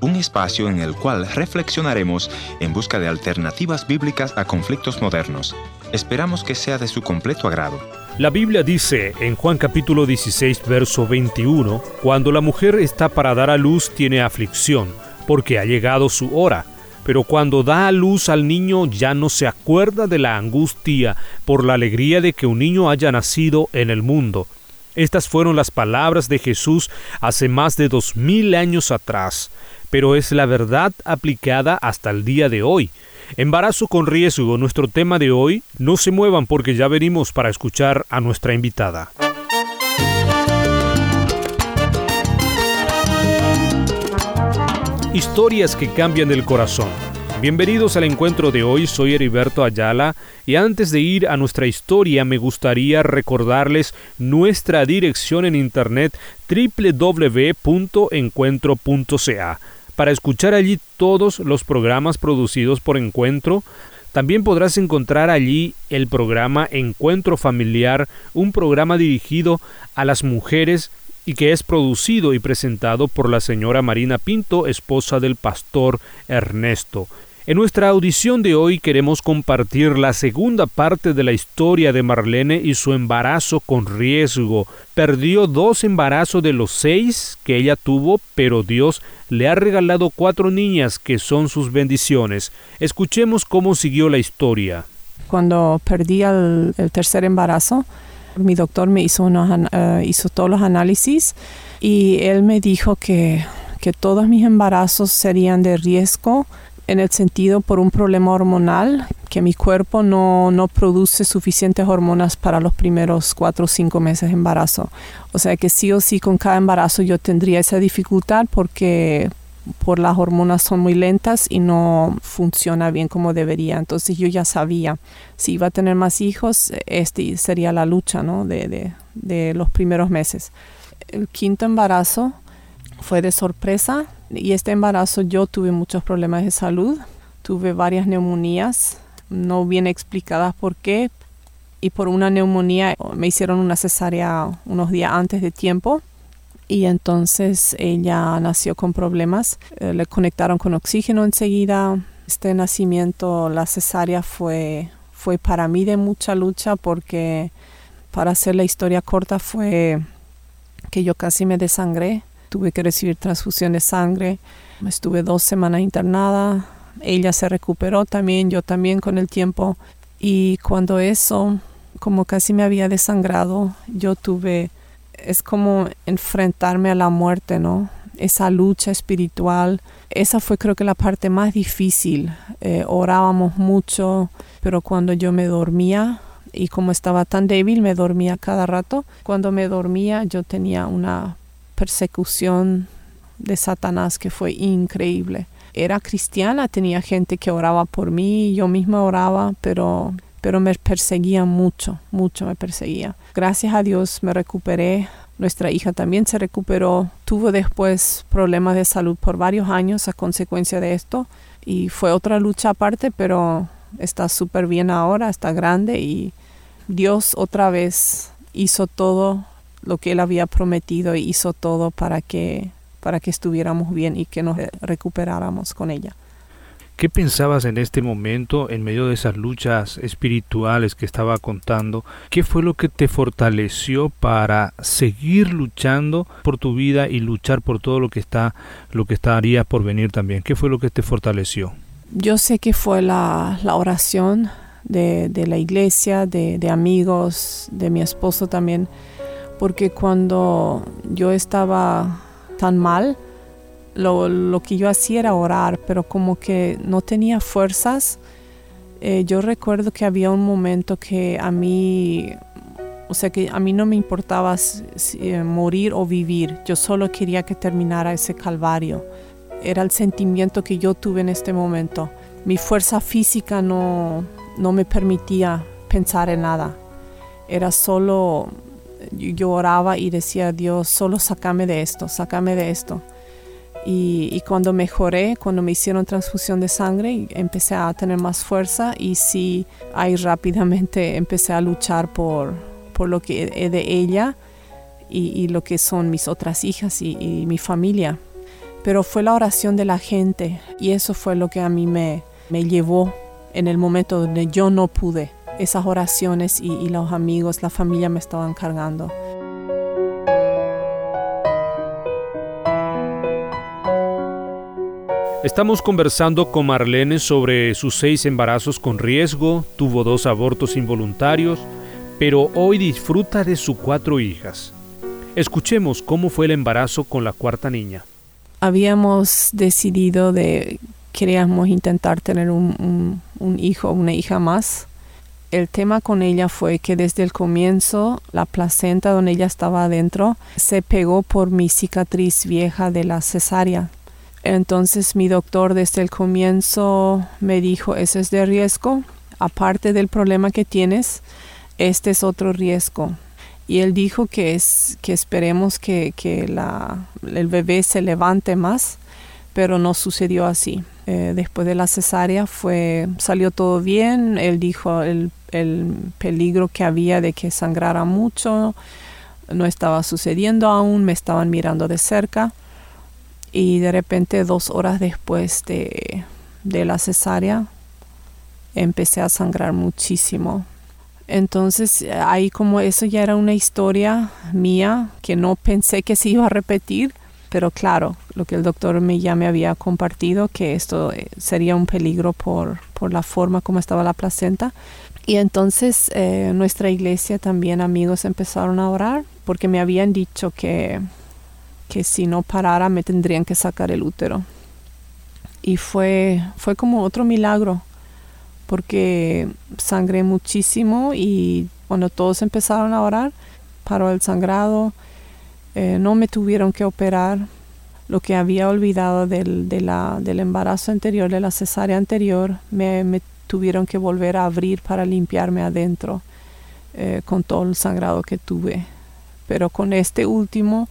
Un espacio en el cual reflexionaremos en busca de alternativas bíblicas a conflictos modernos. Esperamos que sea de su completo agrado. La Biblia dice en Juan capítulo 16, verso 21, Cuando la mujer está para dar a luz tiene aflicción, porque ha llegado su hora. Pero cuando da a luz al niño ya no se acuerda de la angustia por la alegría de que un niño haya nacido en el mundo. Estas fueron las palabras de Jesús hace más de dos mil años atrás, pero es la verdad aplicada hasta el día de hoy. Embarazo con riesgo, nuestro tema de hoy. No se muevan porque ya venimos para escuchar a nuestra invitada. Historias que cambian el corazón. Bienvenidos al encuentro de hoy, soy Heriberto Ayala y antes de ir a nuestra historia me gustaría recordarles nuestra dirección en internet www.encuentro.ca para escuchar allí todos los programas producidos por Encuentro. También podrás encontrar allí el programa Encuentro Familiar, un programa dirigido a las mujeres y que es producido y presentado por la señora Marina Pinto, esposa del pastor Ernesto. En nuestra audición de hoy queremos compartir la segunda parte de la historia de Marlene y su embarazo con riesgo. Perdió dos embarazos de los seis que ella tuvo, pero Dios le ha regalado cuatro niñas que son sus bendiciones. Escuchemos cómo siguió la historia. Cuando perdí el, tercer embarazo, mi doctor me hizo, eh, hizo todos los análisis y él me dijo que todos mis embarazos serían de riesgo en el sentido por un problema hormonal, que mi cuerpo no, no, produce suficientes hormonas para los primeros cuatro o cinco meses de embarazo. O sea que sí o sí con cada embarazo yo tendría esa dificultad porque por las hormonas son muy lentas y no funciona bien como debería. Entonces yo ya sabía, si iba a tener más hijos, este sería la lucha ¿no? de, de, de los primeros meses. El quinto embarazo fue de sorpresa y este embarazo yo tuve muchos problemas de salud, tuve varias neumonías, no bien explicadas por qué, y por una neumonía me hicieron una cesárea unos días antes de tiempo y entonces ella nació con problemas, eh, le conectaron con oxígeno enseguida. Este nacimiento, la cesárea fue, fue para mí de mucha lucha porque para hacer la historia corta fue que yo casi me desangré tuve que recibir transfusión de sangre. Estuve dos semanas internada. Ella se recuperó también, yo también con el tiempo. Y cuando eso, como casi me había desangrado, yo tuve, es como enfrentarme a la muerte, ¿no? Esa lucha espiritual. Esa fue creo que la parte más difícil. Eh, orábamos mucho, pero cuando yo me dormía, y como estaba tan débil, me dormía cada rato. Cuando me dormía yo tenía una persecución de Satanás que fue increíble. Era cristiana, tenía gente que oraba por mí, yo misma oraba, pero, pero me perseguía mucho, mucho me perseguía. Gracias a Dios me recuperé. Nuestra hija también se recuperó. Tuvo después problemas de salud por varios años a consecuencia de esto y fue otra lucha aparte, pero está súper bien ahora, está grande y Dios otra vez hizo todo lo que él había prometido y hizo todo para que, para que estuviéramos bien y que nos recuperáramos con ella. ¿Qué pensabas en este momento, en medio de esas luchas espirituales que estaba contando? ¿Qué fue lo que te fortaleció para seguir luchando por tu vida y luchar por todo lo que está, lo que estaría por venir también? ¿Qué fue lo que te fortaleció? Yo sé que fue la, la oración de, de, la iglesia, de, de amigos, de mi esposo también porque cuando yo estaba tan mal, lo, que yo hacía era orar, pero como que no tenía fuerzas. Eh, yo recuerdo que había un momento que a mí, o sea, que a mí no me importaba eh, morir o vivir, yo solo quería que terminara ese calvario. Era el sentimiento que yo tuve en este momento. Mi fuerza física no, no me permitía pensar en nada. Era solo yo oraba y decía, Dios, solo sácame de esto, sácame de esto. Y, cuando mejoré, cuando me hicieron transfusión de sangre, empecé a tener más fuerza y sí, ahí rápidamente empecé a luchar por, por lo que de ella y, lo que son mis otras hijas y, mi familia. pero fue la oración de la gente y eso fue lo que a mí me, me llevó en el momento donde yo no pude. Esas oraciones y, y los amigos, la familia me estaban cargando. Estamos conversando con Marlene sobre sus seis embarazos con riesgo, tuvo dos abortos involuntarios, pero hoy disfruta de sus cuatro hijas. Escuchemos cómo fue el embarazo con la cuarta niña. Habíamos decidido de queríamos intentar tener un, un, hijo o una hija más. El tema con ella fue que desde el comienzo la placenta donde ella estaba adentro se pegó por mi cicatriz vieja de la cesárea. Entonces mi doctor desde el comienzo me dijo, eso es de riesgo, aparte del problema que tienes, este es otro riesgo. Y él dijo que, es, que esperemos que, que el bebé se levante más, pero no sucedió así. Eh, después de la cesárea fue, salió todo bien, él dijo el, el peligro que había de que sangrara mucho, no estaba sucediendo aún, me estaban mirando de cerca y de repente dos horas después de, de la cesárea empecé a sangrar muchísimo. Entonces ahí como eso ya era una historia mía que no pensé que se iba a repetir, pero claro, lo que el doctor me ya me había compartido, que esto eh, sería un peligro por, por la forma como estaba la placenta. Y entonces eh, nuestra iglesia también amigos empezaron a orar porque me habían dicho que que si no parara me tendrían que sacar el útero. Y fue, fue como otro milagro, porque sangré muchísimo y cuando todos empezaron a orar, paró el sangrado, eh, no me tuvieron que operar. Lo que había olvidado del, del embarazo anterior, de la cesárea anterior, me, tuvieron que volver a abrir para limpiarme adentro eh, con todo el sangrado que tuve. Pero con este último,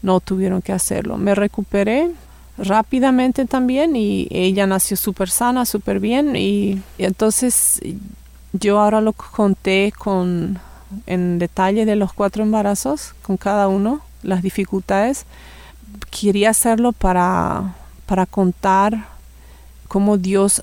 no tuvieron que hacerlo. Me recuperé rápidamente también y ella nació súper sana, súper bien y, entonces yo ahora lo conté con en detalle de los cuatro embarazos, con cada uno, las dificultades. Quería hacerlo para, para contar cómo Dios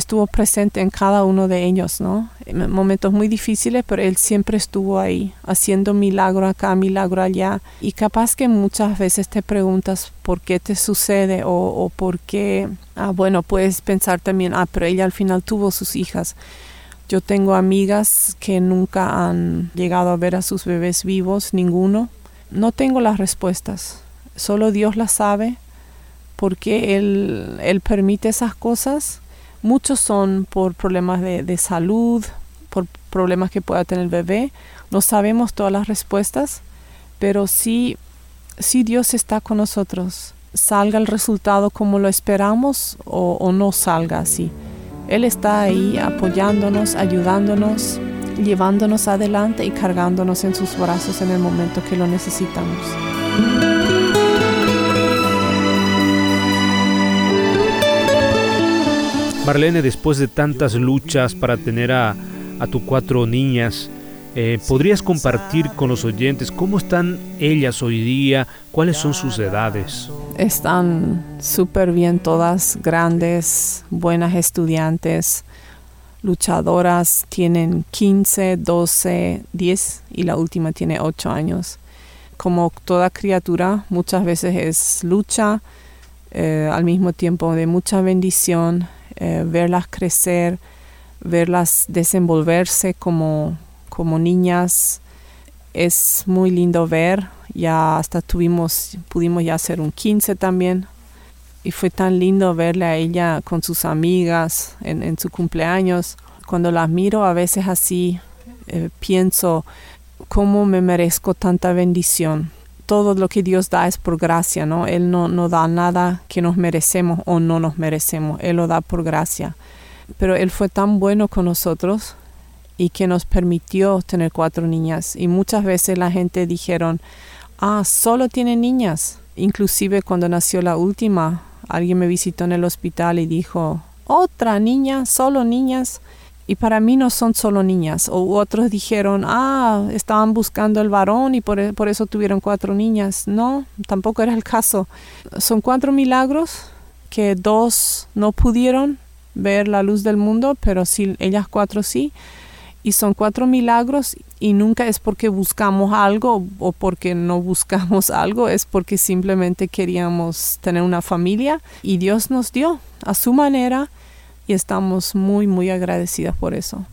estuvo presente en cada uno de ellos, ¿no? En momentos muy difíciles, pero Él siempre estuvo ahí, haciendo milagro acá, milagro allá. Y capaz que muchas veces te preguntas por qué te sucede o, o por qué, ah, bueno, puedes pensar también, ah, pero ella al final tuvo sus hijas. Yo tengo amigas que nunca han llegado a ver a sus bebés vivos, ninguno. No tengo las respuestas, solo Dios las sabe, porque Él, él permite esas cosas Muchos son por problemas de, salud, por problemas que pueda tener el bebé. No sabemos todas las respuestas, pero sí, sí Dios está con nosotros. Salga el resultado como lo esperamos o no salga así. Él está ahí apoyándonos, ayudándonos, llevándonos adelante y cargándonos en sus brazos en el momento que lo necesitamos. Marlene, después de tantas luchas para tener a, a tus cuatro niñas, eh, ¿podrías compartir con los oyentes cómo están ellas hoy día? ¿Cuáles son sus edades? Están súper bien todas, grandes, buenas estudiantes, luchadoras, tienen 15, 12, 10 y la última tiene 8 años. Como toda criatura, muchas veces es lucha, eh, al mismo tiempo de mucha bendición, eh, verlas crecer, verlas desenvolverse como, como niñas. Es muy lindo ver, ya hasta tuvimos, pudimos ya hacer un 15 también. Y fue tan lindo verle a ella con sus amigas en, su cumpleaños. Cuando las miro a veces así, eh, pienso, ¿cómo me merezco tanta bendición? todo lo que Dios da es por gracia, ¿no? Él no, no da nada que nos merecemos o no nos merecemos, Él lo da por gracia. Pero Él fue tan bueno con nosotros y que nos permitió tener cuatro niñas. Y muchas veces la gente dijeron, ah, solo tiene niñas. Inclusive cuando nació la última, alguien me visitó en el hospital y dijo, otra niña, solo niñas. Y para mí no son solo niñas. O otros dijeron, ah, estaban buscando el varón y por, por eso tuvieron cuatro niñas. No, tampoco era el caso. Son cuatro milagros que dos no pudieron ver la luz del mundo, pero sí, ellas cuatro sí. Y son cuatro milagros y nunca es porque buscamos algo o porque no buscamos algo, es porque simplemente queríamos tener una familia y Dios nos dio a su manera y estamos muy, muy agradecidas por eso.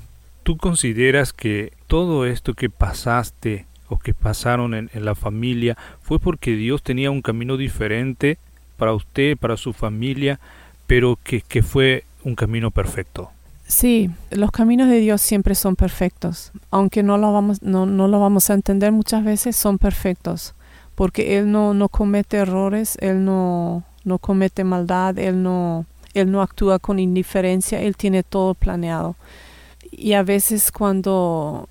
¿Tú consideras que todo esto que pasaste o que pasaron en, la familia fue porque Dios tenía un camino diferente para usted, para su familia, pero que, que fue un camino perfecto? Sí, los caminos de Dios siempre son perfectos, aunque no lo vamos, no, no lo vamos a entender muchas veces, son perfectos, porque Él no, no comete errores, Él no, no comete maldad, Él no, él no actúa con indiferencia, Él tiene todo planeado. Y a veces cuando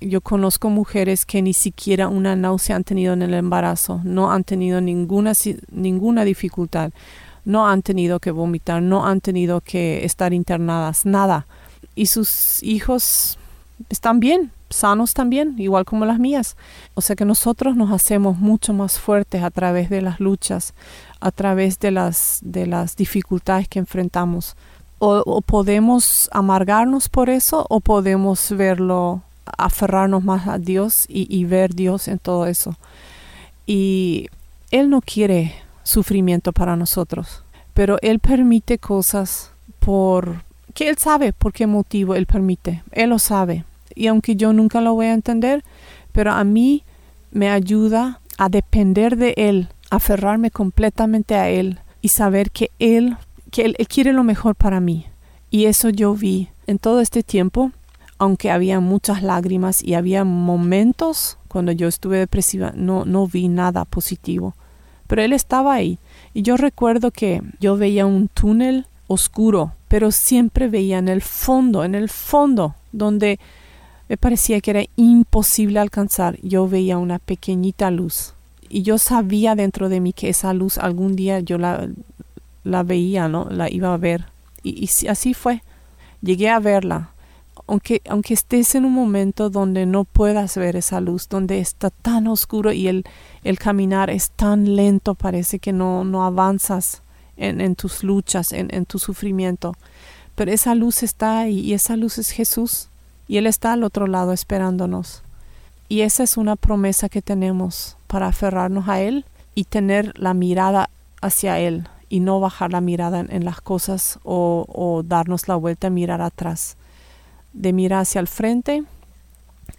yo conozco mujeres que ni siquiera una náusea han tenido en el embarazo, no han tenido ninguna, ninguna dificultad, no han tenido que vomitar, no han tenido que estar internadas, nada. Y sus hijos están bien, sanos también, igual como las mías. O sea que nosotros nos hacemos mucho más fuertes a través de las luchas, a través de las, de las dificultades que enfrentamos. O, podemos amargarnos por eso o podemos verlo, aferrarnos más a Dios y, y ver Dios en todo eso. Y Él no quiere sufrimiento para nosotros, pero Él permite cosas por que Él sabe por qué motivo Él permite. Él lo sabe. Y aunque yo nunca lo voy a entender, pero a mí me ayuda a depender de Él aferrarme completamente a Él y saber que Él, que él, quiere lo mejor para mí. Y eso yo vi en todo este tiempo, aunque había muchas lágrimas y había momentos cuando yo estuve depresiva, no, no vi nada positivo. Pero Él estaba ahí. Y yo recuerdo que yo veía un túnel oscuro, pero siempre veía en el fondo, en el fondo, donde me parecía que era imposible alcanzar, yo veía una pequeñita luz y yo sabía dentro de mí que esa luz algún día yo la, la veía, ¿no? La iba a ver. Y, así fue. Llegué a verla. Aunque, aunque estés en un momento donde no puedas ver esa luz, donde está tan oscuro y el, el caminar es tan lento, parece que no, no avanzas en, en tus luchas, en, en tu sufrimiento. Pero esa luz está ahí y esa luz es Jesús y Él está al otro lado esperándonos. Y esa es una promesa que tenemos para aferrarnos a Él y tener la mirada hacia Él y no bajar la mirada en, las cosas o, darnos la vuelta a mirar atrás. De mirar hacia el frente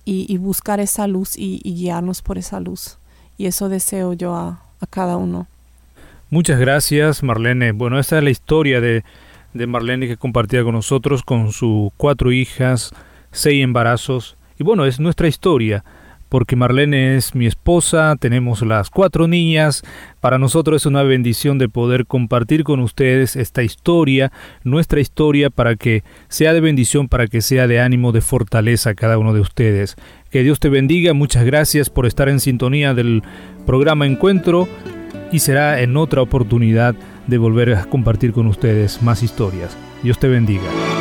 y, buscar esa luz y, guiarnos por esa luz. Y eso deseo yo a, cada uno. Muchas gracias, Marlene. Bueno, esta es la historia de, de Marlene que compartía con nosotros, con sus cuatro hijas, seis embarazos. Y bueno, es nuestra historia porque Marlene es mi esposa, tenemos las cuatro niñas. Para nosotros es una bendición de poder compartir con ustedes esta historia, nuestra historia, para que sea de bendición, para que sea de ánimo, de fortaleza a cada uno de ustedes. Que Dios te bendiga, muchas gracias por estar en sintonía del programa Encuentro y será en otra oportunidad de volver a compartir con ustedes más historias. Dios te bendiga.